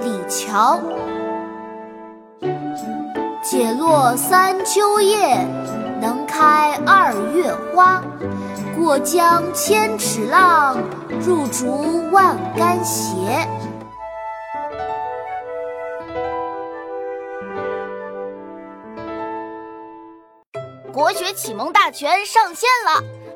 李峤。解落三秋叶，能开二月花。过江千尺浪，入竹万竿斜。国学启蒙大全上线了，